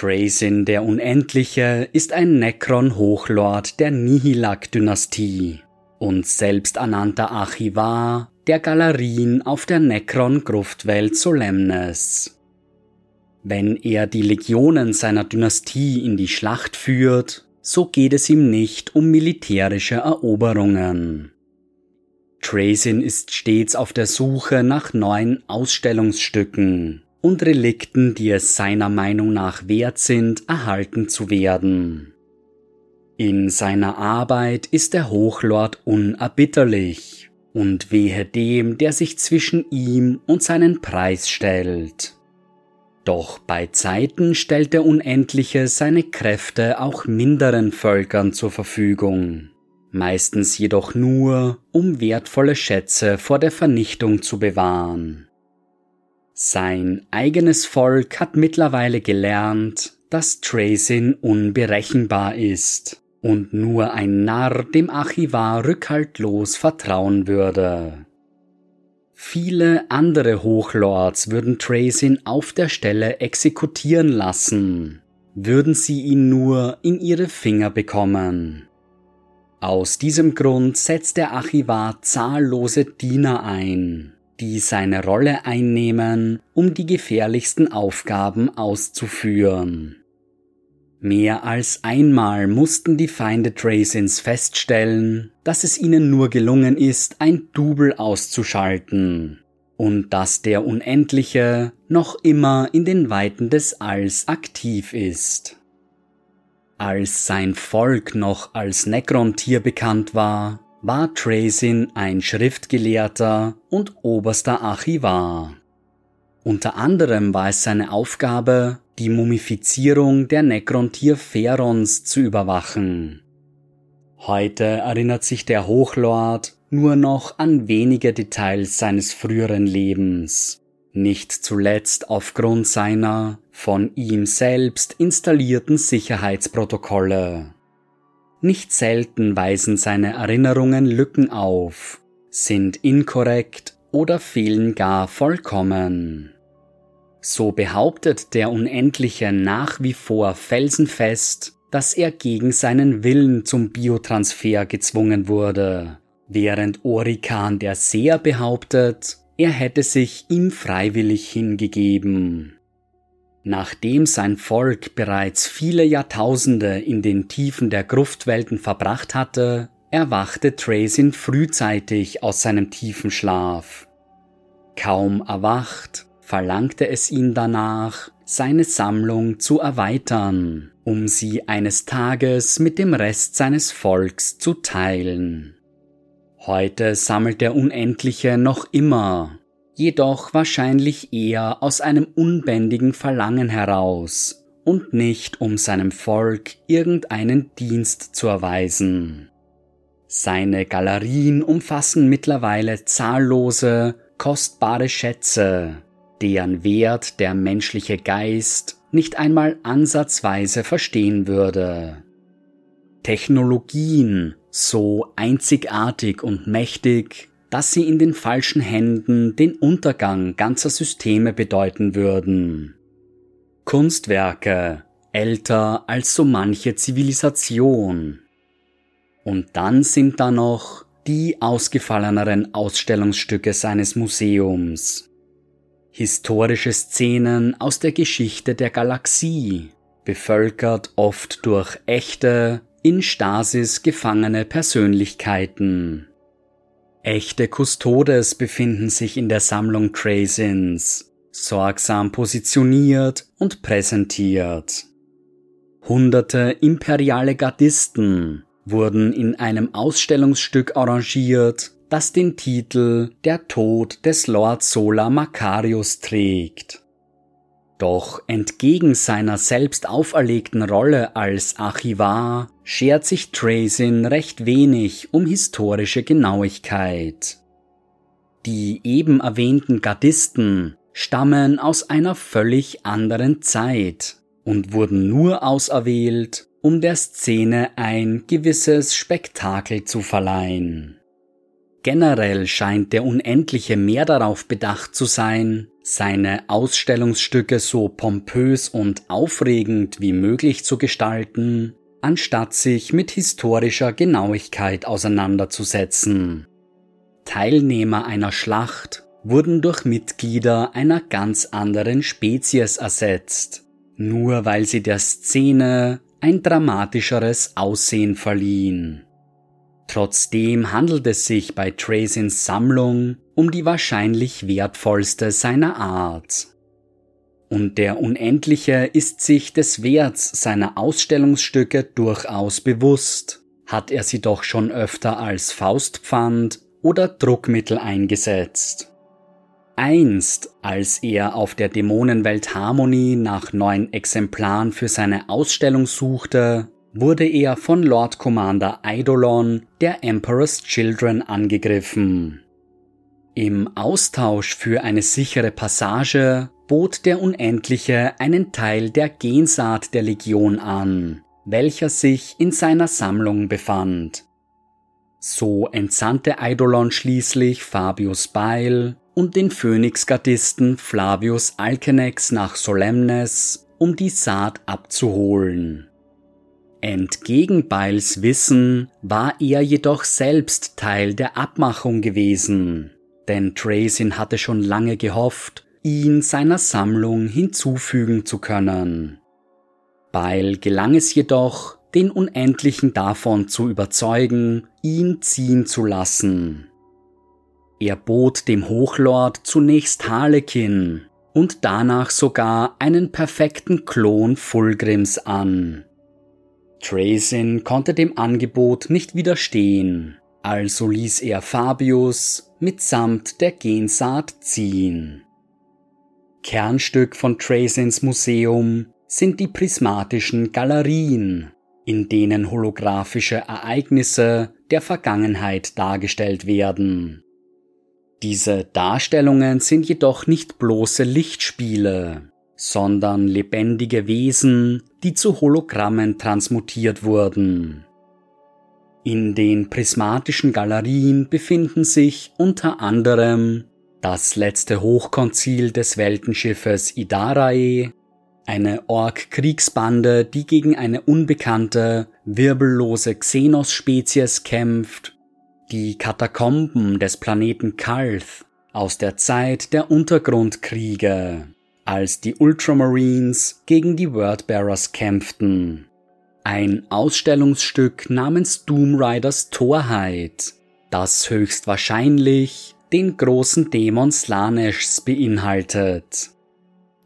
Trazin der Unendliche ist ein Necron-Hochlord der Nihilak-Dynastie und selbsternannter Archivar der Galerien auf der Necron-Gruftwelt Solemnes. Wenn er die Legionen seiner Dynastie in die Schlacht führt, so geht es ihm nicht um militärische Eroberungen. Trazin ist stets auf der Suche nach neuen Ausstellungsstücken und Relikten, die es seiner Meinung nach wert sind, erhalten zu werden. In seiner Arbeit ist der Hochlord unerbitterlich und wehe dem, der sich zwischen ihm und seinen Preis stellt. Doch bei Zeiten stellt der Unendliche seine Kräfte auch minderen Völkern zur Verfügung, meistens jedoch nur, um wertvolle Schätze vor der Vernichtung zu bewahren. Sein eigenes Volk hat mittlerweile gelernt, dass Tracin unberechenbar ist und nur ein Narr dem Archivar rückhaltlos vertrauen würde. Viele andere Hochlords würden Tracin auf der Stelle exekutieren lassen, würden sie ihn nur in ihre Finger bekommen. Aus diesem Grund setzt der Archivar zahllose Diener ein, die seine Rolle einnehmen, um die gefährlichsten Aufgaben auszuführen. Mehr als einmal mussten die Feinde Tracins feststellen, dass es ihnen nur gelungen ist, ein Double auszuschalten und dass der Unendliche noch immer in den Weiten des Alls aktiv ist. Als sein Volk noch als Necron-Tier bekannt war, war Tracin ein Schriftgelehrter und oberster Archivar. Unter anderem war es seine Aufgabe, die Mumifizierung der Necrontier Pharaons zu überwachen. Heute erinnert sich der Hochlord nur noch an wenige Details seines früheren Lebens, nicht zuletzt aufgrund seiner von ihm selbst installierten Sicherheitsprotokolle. Nicht selten weisen seine Erinnerungen Lücken auf, sind inkorrekt oder fehlen gar vollkommen. So behauptet der Unendliche nach wie vor felsenfest, dass er gegen seinen Willen zum Biotransfer gezwungen wurde, während Orikan der Seher behauptet, er hätte sich ihm freiwillig hingegeben. Nachdem sein Volk bereits viele Jahrtausende in den Tiefen der Gruftwelten verbracht hatte, erwachte Tracin frühzeitig aus seinem tiefen Schlaf. Kaum erwacht, verlangte es ihn danach, seine Sammlung zu erweitern, um sie eines Tages mit dem Rest seines Volks zu teilen. Heute sammelt der Unendliche noch immer, jedoch wahrscheinlich eher aus einem unbändigen Verlangen heraus und nicht um seinem Volk irgendeinen Dienst zu erweisen. Seine Galerien umfassen mittlerweile zahllose, kostbare Schätze, deren Wert der menschliche Geist nicht einmal ansatzweise verstehen würde. Technologien so einzigartig und mächtig, dass sie in den falschen Händen den Untergang ganzer Systeme bedeuten würden. Kunstwerke älter als so manche Zivilisation. Und dann sind da noch die ausgefalleneren Ausstellungsstücke seines Museums, historische Szenen aus der Geschichte der Galaxie, bevölkert oft durch echte, in Stasis gefangene Persönlichkeiten. Echte Kustodes befinden sich in der Sammlung Tracins, sorgsam positioniert und präsentiert. Hunderte imperiale Gardisten wurden in einem Ausstellungsstück arrangiert das den Titel Der Tod des Lord Sola Macarius trägt. Doch entgegen seiner selbst auferlegten Rolle als Archivar schert sich Tracin recht wenig um historische Genauigkeit. Die eben erwähnten Gardisten stammen aus einer völlig anderen Zeit und wurden nur auserwählt, um der Szene ein gewisses Spektakel zu verleihen. Generell scheint der Unendliche mehr darauf bedacht zu sein, seine Ausstellungsstücke so pompös und aufregend wie möglich zu gestalten, anstatt sich mit historischer Genauigkeit auseinanderzusetzen. Teilnehmer einer Schlacht wurden durch Mitglieder einer ganz anderen Spezies ersetzt, nur weil sie der Szene ein dramatischeres Aussehen verliehen. Trotzdem handelt es sich bei Tracins Sammlung um die wahrscheinlich wertvollste seiner Art. Und der Unendliche ist sich des Werts seiner Ausstellungsstücke durchaus bewusst, hat er sie doch schon öfter als Faustpfand oder Druckmittel eingesetzt. Einst, als er auf der Dämonenwelt Harmony nach neuen Exemplaren für seine Ausstellung suchte, wurde er von Lord Commander Eidolon der Emperor's Children angegriffen. Im Austausch für eine sichere Passage bot der Unendliche einen Teil der Gensaat der Legion an, welcher sich in seiner Sammlung befand. So entsandte Eidolon schließlich Fabius Beil und den Phönixgardisten Flavius Alkenex nach Solemnes, um die Saat abzuholen. Entgegen Beils Wissen war er jedoch selbst Teil der Abmachung gewesen, denn Tracin hatte schon lange gehofft, ihn seiner Sammlung hinzufügen zu können. Beil gelang es jedoch, den Unendlichen davon zu überzeugen, ihn ziehen zu lassen. Er bot dem Hochlord zunächst Harlekin und danach sogar einen perfekten Klon Fulgrims an. Tracin konnte dem Angebot nicht widerstehen, also ließ er Fabius mitsamt der Gensaat ziehen. Kernstück von Tracins Museum sind die prismatischen Galerien, in denen holographische Ereignisse der Vergangenheit dargestellt werden. Diese Darstellungen sind jedoch nicht bloße Lichtspiele, sondern lebendige Wesen, die zu Hologrammen transmutiert wurden. In den prismatischen Galerien befinden sich unter anderem das letzte Hochkonzil des Weltenschiffes Idarae, eine Ork-Kriegsbande, die gegen eine unbekannte, wirbellose Xenos-Spezies kämpft, die Katakomben des Planeten Kalth aus der Zeit der Untergrundkriege, als die Ultramarines gegen die Wordbearers kämpften. Ein Ausstellungsstück namens Doom Riders Torheit, das höchstwahrscheinlich den großen Dämon Slaneshs beinhaltet.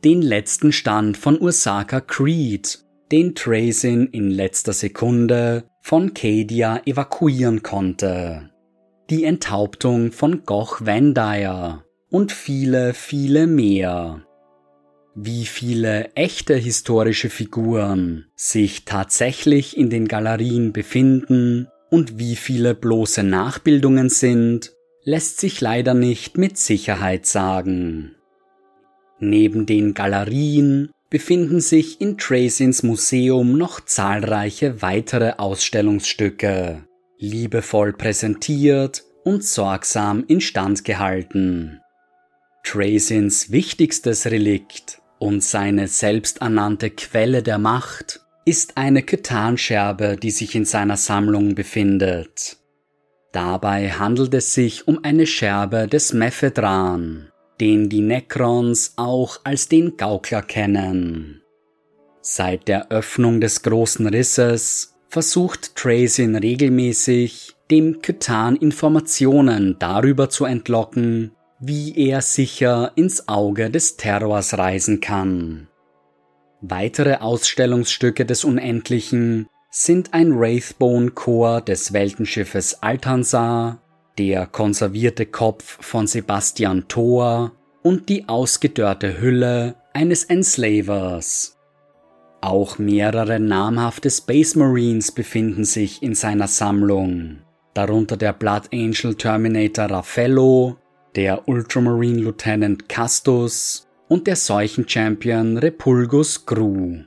Den letzten Stand von Ursaka Creed, den Tracin in letzter Sekunde von Cadia evakuieren konnte. Die Enthauptung von Goch Vandire und viele, viele mehr wie viele echte historische Figuren sich tatsächlich in den Galerien befinden und wie viele bloße Nachbildungen sind, lässt sich leider nicht mit Sicherheit sagen. Neben den Galerien befinden sich in Tracins Museum noch zahlreiche weitere Ausstellungsstücke, liebevoll präsentiert und sorgsam instand gehalten. Tracins wichtigstes Relikt und seine selbsternannte Quelle der Macht ist eine Ketanscherbe, die sich in seiner Sammlung befindet. Dabei handelt es sich um eine Scherbe des Mephedran, den die Necrons auch als den Gaukler kennen. Seit der Öffnung des großen Risses versucht Tracin regelmäßig, dem Ketan Informationen darüber zu entlocken, wie er sicher ins Auge des Terrors reisen kann. Weitere Ausstellungsstücke des Unendlichen sind ein Wraithbone Chor des Weltenschiffes Altansar, der konservierte Kopf von Sebastian Thor und die ausgedörrte Hülle eines Enslavers. Auch mehrere namhafte Space Marines befinden sich in seiner Sammlung, darunter der Blood Angel Terminator Raffaello, der Ultramarine Lieutenant Castus und der Seuchen-Champion Repulgus Gru.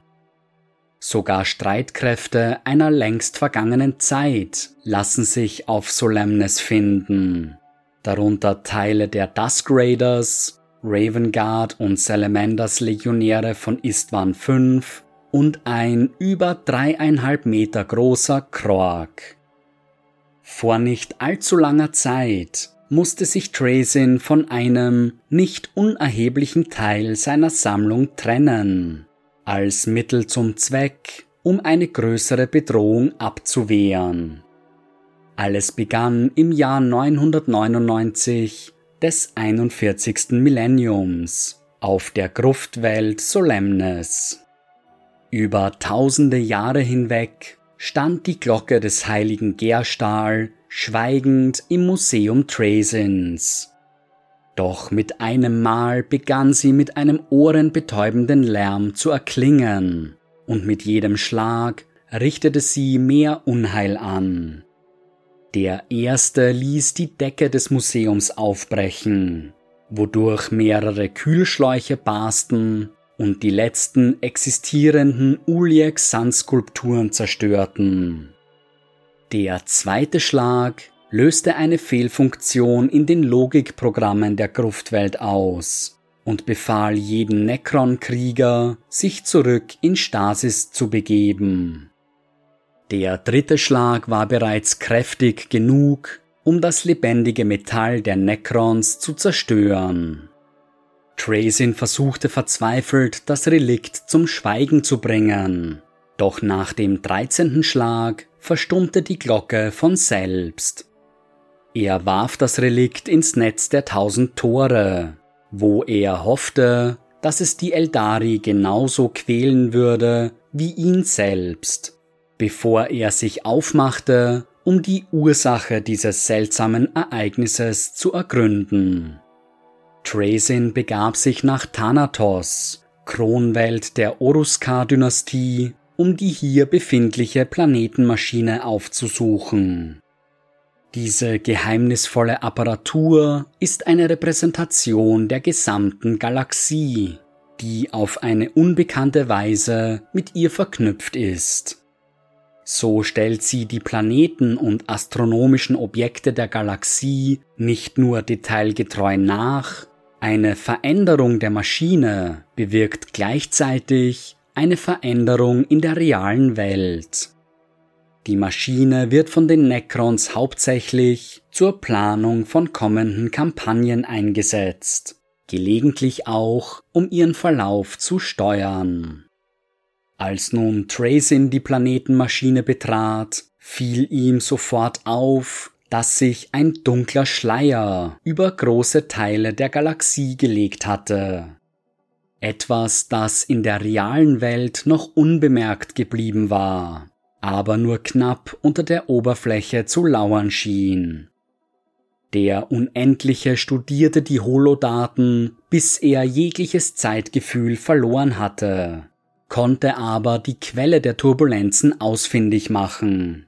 Sogar Streitkräfte einer längst vergangenen Zeit lassen sich auf Solemnes finden, darunter Teile der Dusk Raiders, Raven Guard und Salamanders Legionäre von Istvan V und ein über dreieinhalb Meter großer Kroak. Vor nicht allzu langer Zeit musste sich Trazin von einem nicht unerheblichen Teil seiner Sammlung trennen, als Mittel zum Zweck, um eine größere Bedrohung abzuwehren. Alles begann im Jahr 999 des 41. Millenniums auf der Gruftwelt Solemnes. Über tausende Jahre hinweg stand die Glocke des heiligen Gerstahl schweigend im Museum Trazins. Doch mit einem Mal begann sie mit einem ohrenbetäubenden Lärm zu erklingen, und mit jedem Schlag richtete sie mehr Unheil an. Der erste ließ die Decke des Museums aufbrechen, wodurch mehrere Kühlschläuche barsten und die letzten existierenden Uliek-Sandskulpturen zerstörten. Der zweite Schlag löste eine Fehlfunktion in den Logikprogrammen der Gruftwelt aus und befahl jedem Necron-Krieger, sich zurück in Stasis zu begeben. Der dritte Schlag war bereits kräftig genug, um das lebendige Metall der Necrons zu zerstören. Trazin versuchte verzweifelt, das Relikt zum Schweigen zu bringen, doch nach dem dreizehnten Schlag verstummte die Glocke von selbst. Er warf das Relikt ins Netz der tausend Tore, wo er hoffte, dass es die Eldari genauso quälen würde wie ihn selbst, bevor er sich aufmachte, um die Ursache dieses seltsamen Ereignisses zu ergründen. Trazin begab sich nach Thanatos, Kronwelt der Oruskar-Dynastie, um die hier befindliche Planetenmaschine aufzusuchen. Diese geheimnisvolle Apparatur ist eine Repräsentation der gesamten Galaxie, die auf eine unbekannte Weise mit ihr verknüpft ist. So stellt sie die Planeten und astronomischen Objekte der Galaxie nicht nur detailgetreu nach, eine Veränderung der Maschine bewirkt gleichzeitig eine Veränderung in der realen Welt. Die Maschine wird von den Necrons hauptsächlich zur Planung von kommenden Kampagnen eingesetzt, gelegentlich auch, um ihren Verlauf zu steuern. Als nun Tracin die Planetenmaschine betrat, fiel ihm sofort auf, dass sich ein dunkler Schleier über große Teile der Galaxie gelegt hatte. Etwas, das in der realen Welt noch unbemerkt geblieben war, aber nur knapp unter der Oberfläche zu lauern schien. Der Unendliche studierte die Holodaten, bis er jegliches Zeitgefühl verloren hatte, konnte aber die Quelle der Turbulenzen ausfindig machen.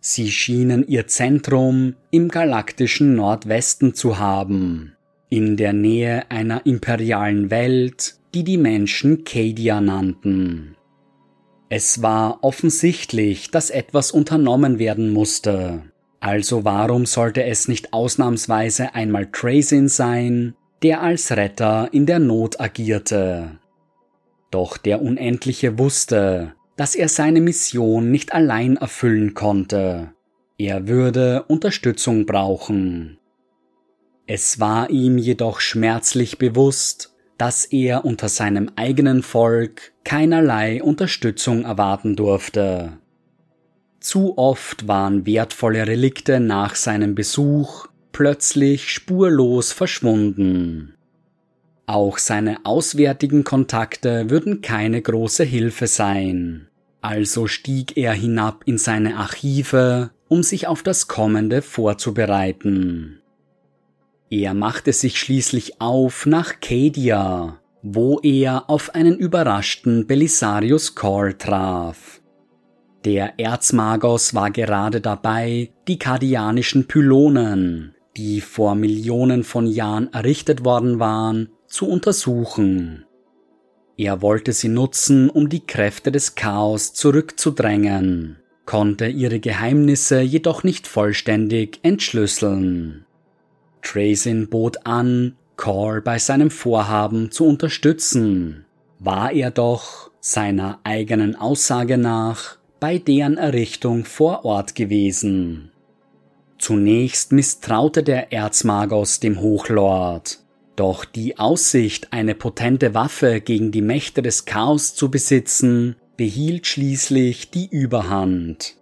Sie schienen ihr Zentrum im galaktischen Nordwesten zu haben, in der Nähe einer imperialen Welt, die die Menschen Cadia nannten. Es war offensichtlich, dass etwas unternommen werden musste. Also warum sollte es nicht ausnahmsweise einmal Trazin sein, der als Retter in der Not agierte? Doch der Unendliche wusste, dass er seine Mission nicht allein erfüllen konnte. Er würde Unterstützung brauchen. Es war ihm jedoch schmerzlich bewusst, dass er unter seinem eigenen Volk keinerlei Unterstützung erwarten durfte. Zu oft waren wertvolle Relikte nach seinem Besuch plötzlich spurlos verschwunden. Auch seine auswärtigen Kontakte würden keine große Hilfe sein. Also stieg er hinab in seine Archive, um sich auf das Kommende vorzubereiten. Er machte sich schließlich auf nach Cadia, wo er auf einen überraschten Belisarius Call traf. Der Erzmagos war gerade dabei, die kardianischen Pylonen, die vor Millionen von Jahren errichtet worden waren, zu untersuchen. Er wollte sie nutzen, um die Kräfte des Chaos zurückzudrängen, konnte ihre Geheimnisse jedoch nicht vollständig entschlüsseln. Tracin bot an, Call bei seinem Vorhaben zu unterstützen, war er doch seiner eigenen Aussage nach bei deren Errichtung vor Ort gewesen. Zunächst misstraute der Erzmagos dem Hochlord, doch die Aussicht, eine potente Waffe gegen die Mächte des Chaos zu besitzen, behielt schließlich die Überhand.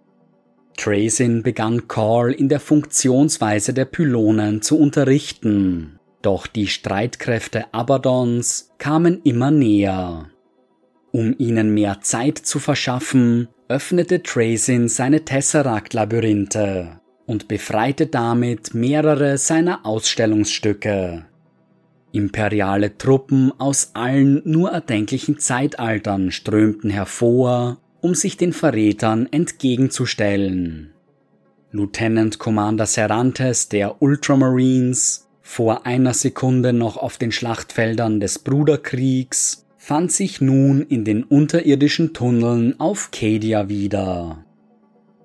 Tracin begann Call in der Funktionsweise der Pylonen zu unterrichten, doch die Streitkräfte Abadons kamen immer näher. Um ihnen mehr Zeit zu verschaffen, öffnete Tracin seine Tesseract-Labyrinthe und befreite damit mehrere seiner Ausstellungsstücke. Imperiale Truppen aus allen nur erdenklichen Zeitaltern strömten hervor um sich den Verrätern entgegenzustellen. Lieutenant Commander Cervantes der Ultramarines, vor einer Sekunde noch auf den Schlachtfeldern des Bruderkriegs, fand sich nun in den unterirdischen Tunneln auf Cadia wieder.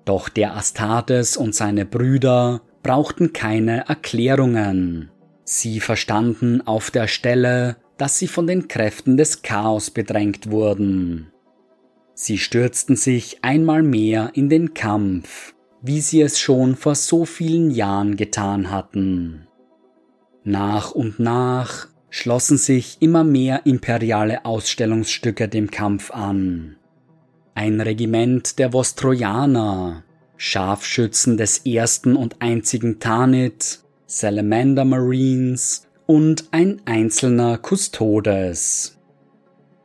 Doch der Astartes und seine Brüder brauchten keine Erklärungen. Sie verstanden auf der Stelle, dass sie von den Kräften des Chaos bedrängt wurden. Sie stürzten sich einmal mehr in den Kampf, wie sie es schon vor so vielen Jahren getan hatten. Nach und nach schlossen sich immer mehr imperiale Ausstellungsstücke dem Kampf an. Ein Regiment der Vostrojaner, Scharfschützen des ersten und einzigen Tanit, Salamander Marines und ein einzelner Custodes.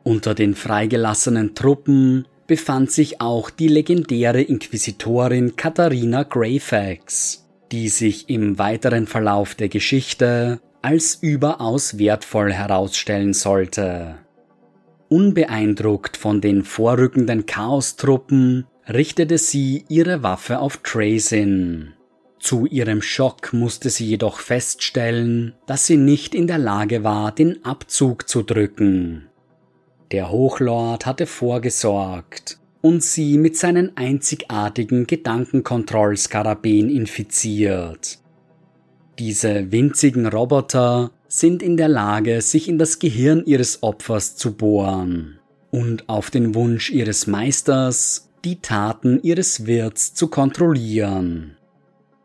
Unter den freigelassenen Truppen befand sich auch die legendäre Inquisitorin Katharina Greyfax, die sich im weiteren Verlauf der Geschichte als überaus wertvoll herausstellen sollte. Unbeeindruckt von den vorrückenden Chaostruppen richtete sie ihre Waffe auf Tracin. Zu ihrem Schock musste sie jedoch feststellen, dass sie nicht in der Lage war, den Abzug zu drücken. Der Hochlord hatte vorgesorgt und sie mit seinen einzigartigen Gedankenkontrollskarabäen infiziert. Diese winzigen Roboter sind in der Lage, sich in das Gehirn ihres Opfers zu bohren und auf den Wunsch ihres Meisters die Taten ihres Wirts zu kontrollieren.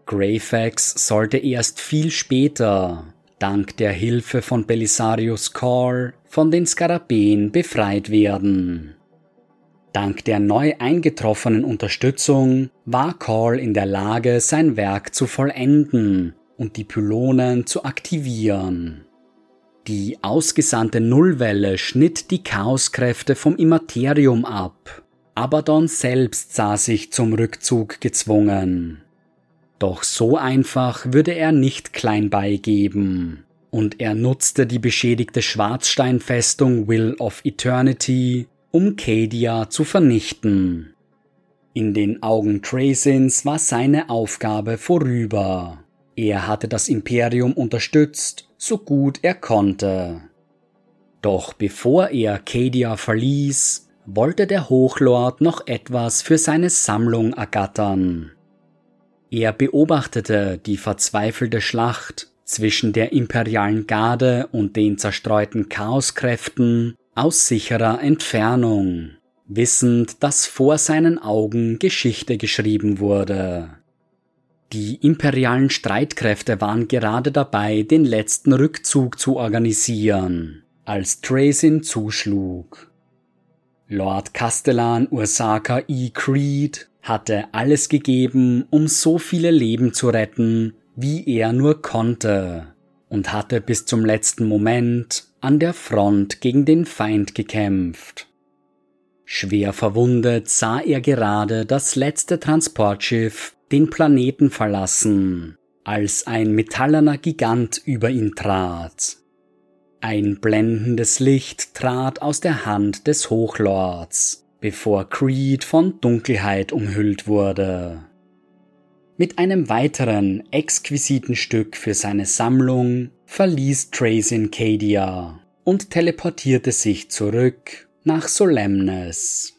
Greyfax sollte erst viel später, dank der Hilfe von Belisarius Call, von den Skarabäen befreit werden. Dank der neu eingetroffenen Unterstützung war Call in der Lage, sein Werk zu vollenden und die Pylonen zu aktivieren. Die ausgesandte Nullwelle schnitt die Chaoskräfte vom Immaterium ab. Abaddon selbst sah sich zum Rückzug gezwungen. Doch so einfach würde er nicht klein beigeben und er nutzte die beschädigte Schwarzsteinfestung Will of Eternity, um Cadia zu vernichten. In den Augen Tracins war seine Aufgabe vorüber. Er hatte das Imperium unterstützt, so gut er konnte. Doch bevor er Cadia verließ, wollte der Hochlord noch etwas für seine Sammlung ergattern. Er beobachtete die verzweifelte Schlacht zwischen der imperialen Garde und den zerstreuten Chaoskräften aus sicherer Entfernung, wissend, dass vor seinen Augen Geschichte geschrieben wurde. Die imperialen Streitkräfte waren gerade dabei, den letzten Rückzug zu organisieren, als Tracin zuschlug. Lord Castellan Ursaka E. Creed hatte alles gegeben, um so viele Leben zu retten, wie er nur konnte, und hatte bis zum letzten Moment an der Front gegen den Feind gekämpft. Schwer verwundet sah er gerade das letzte Transportschiff den Planeten verlassen, als ein metallerner Gigant über ihn trat. Ein blendendes Licht trat aus der Hand des Hochlords, bevor Creed von Dunkelheit umhüllt wurde. Mit einem weiteren exquisiten Stück für seine Sammlung verließ Tracin Cadia und teleportierte sich zurück nach Solemnes.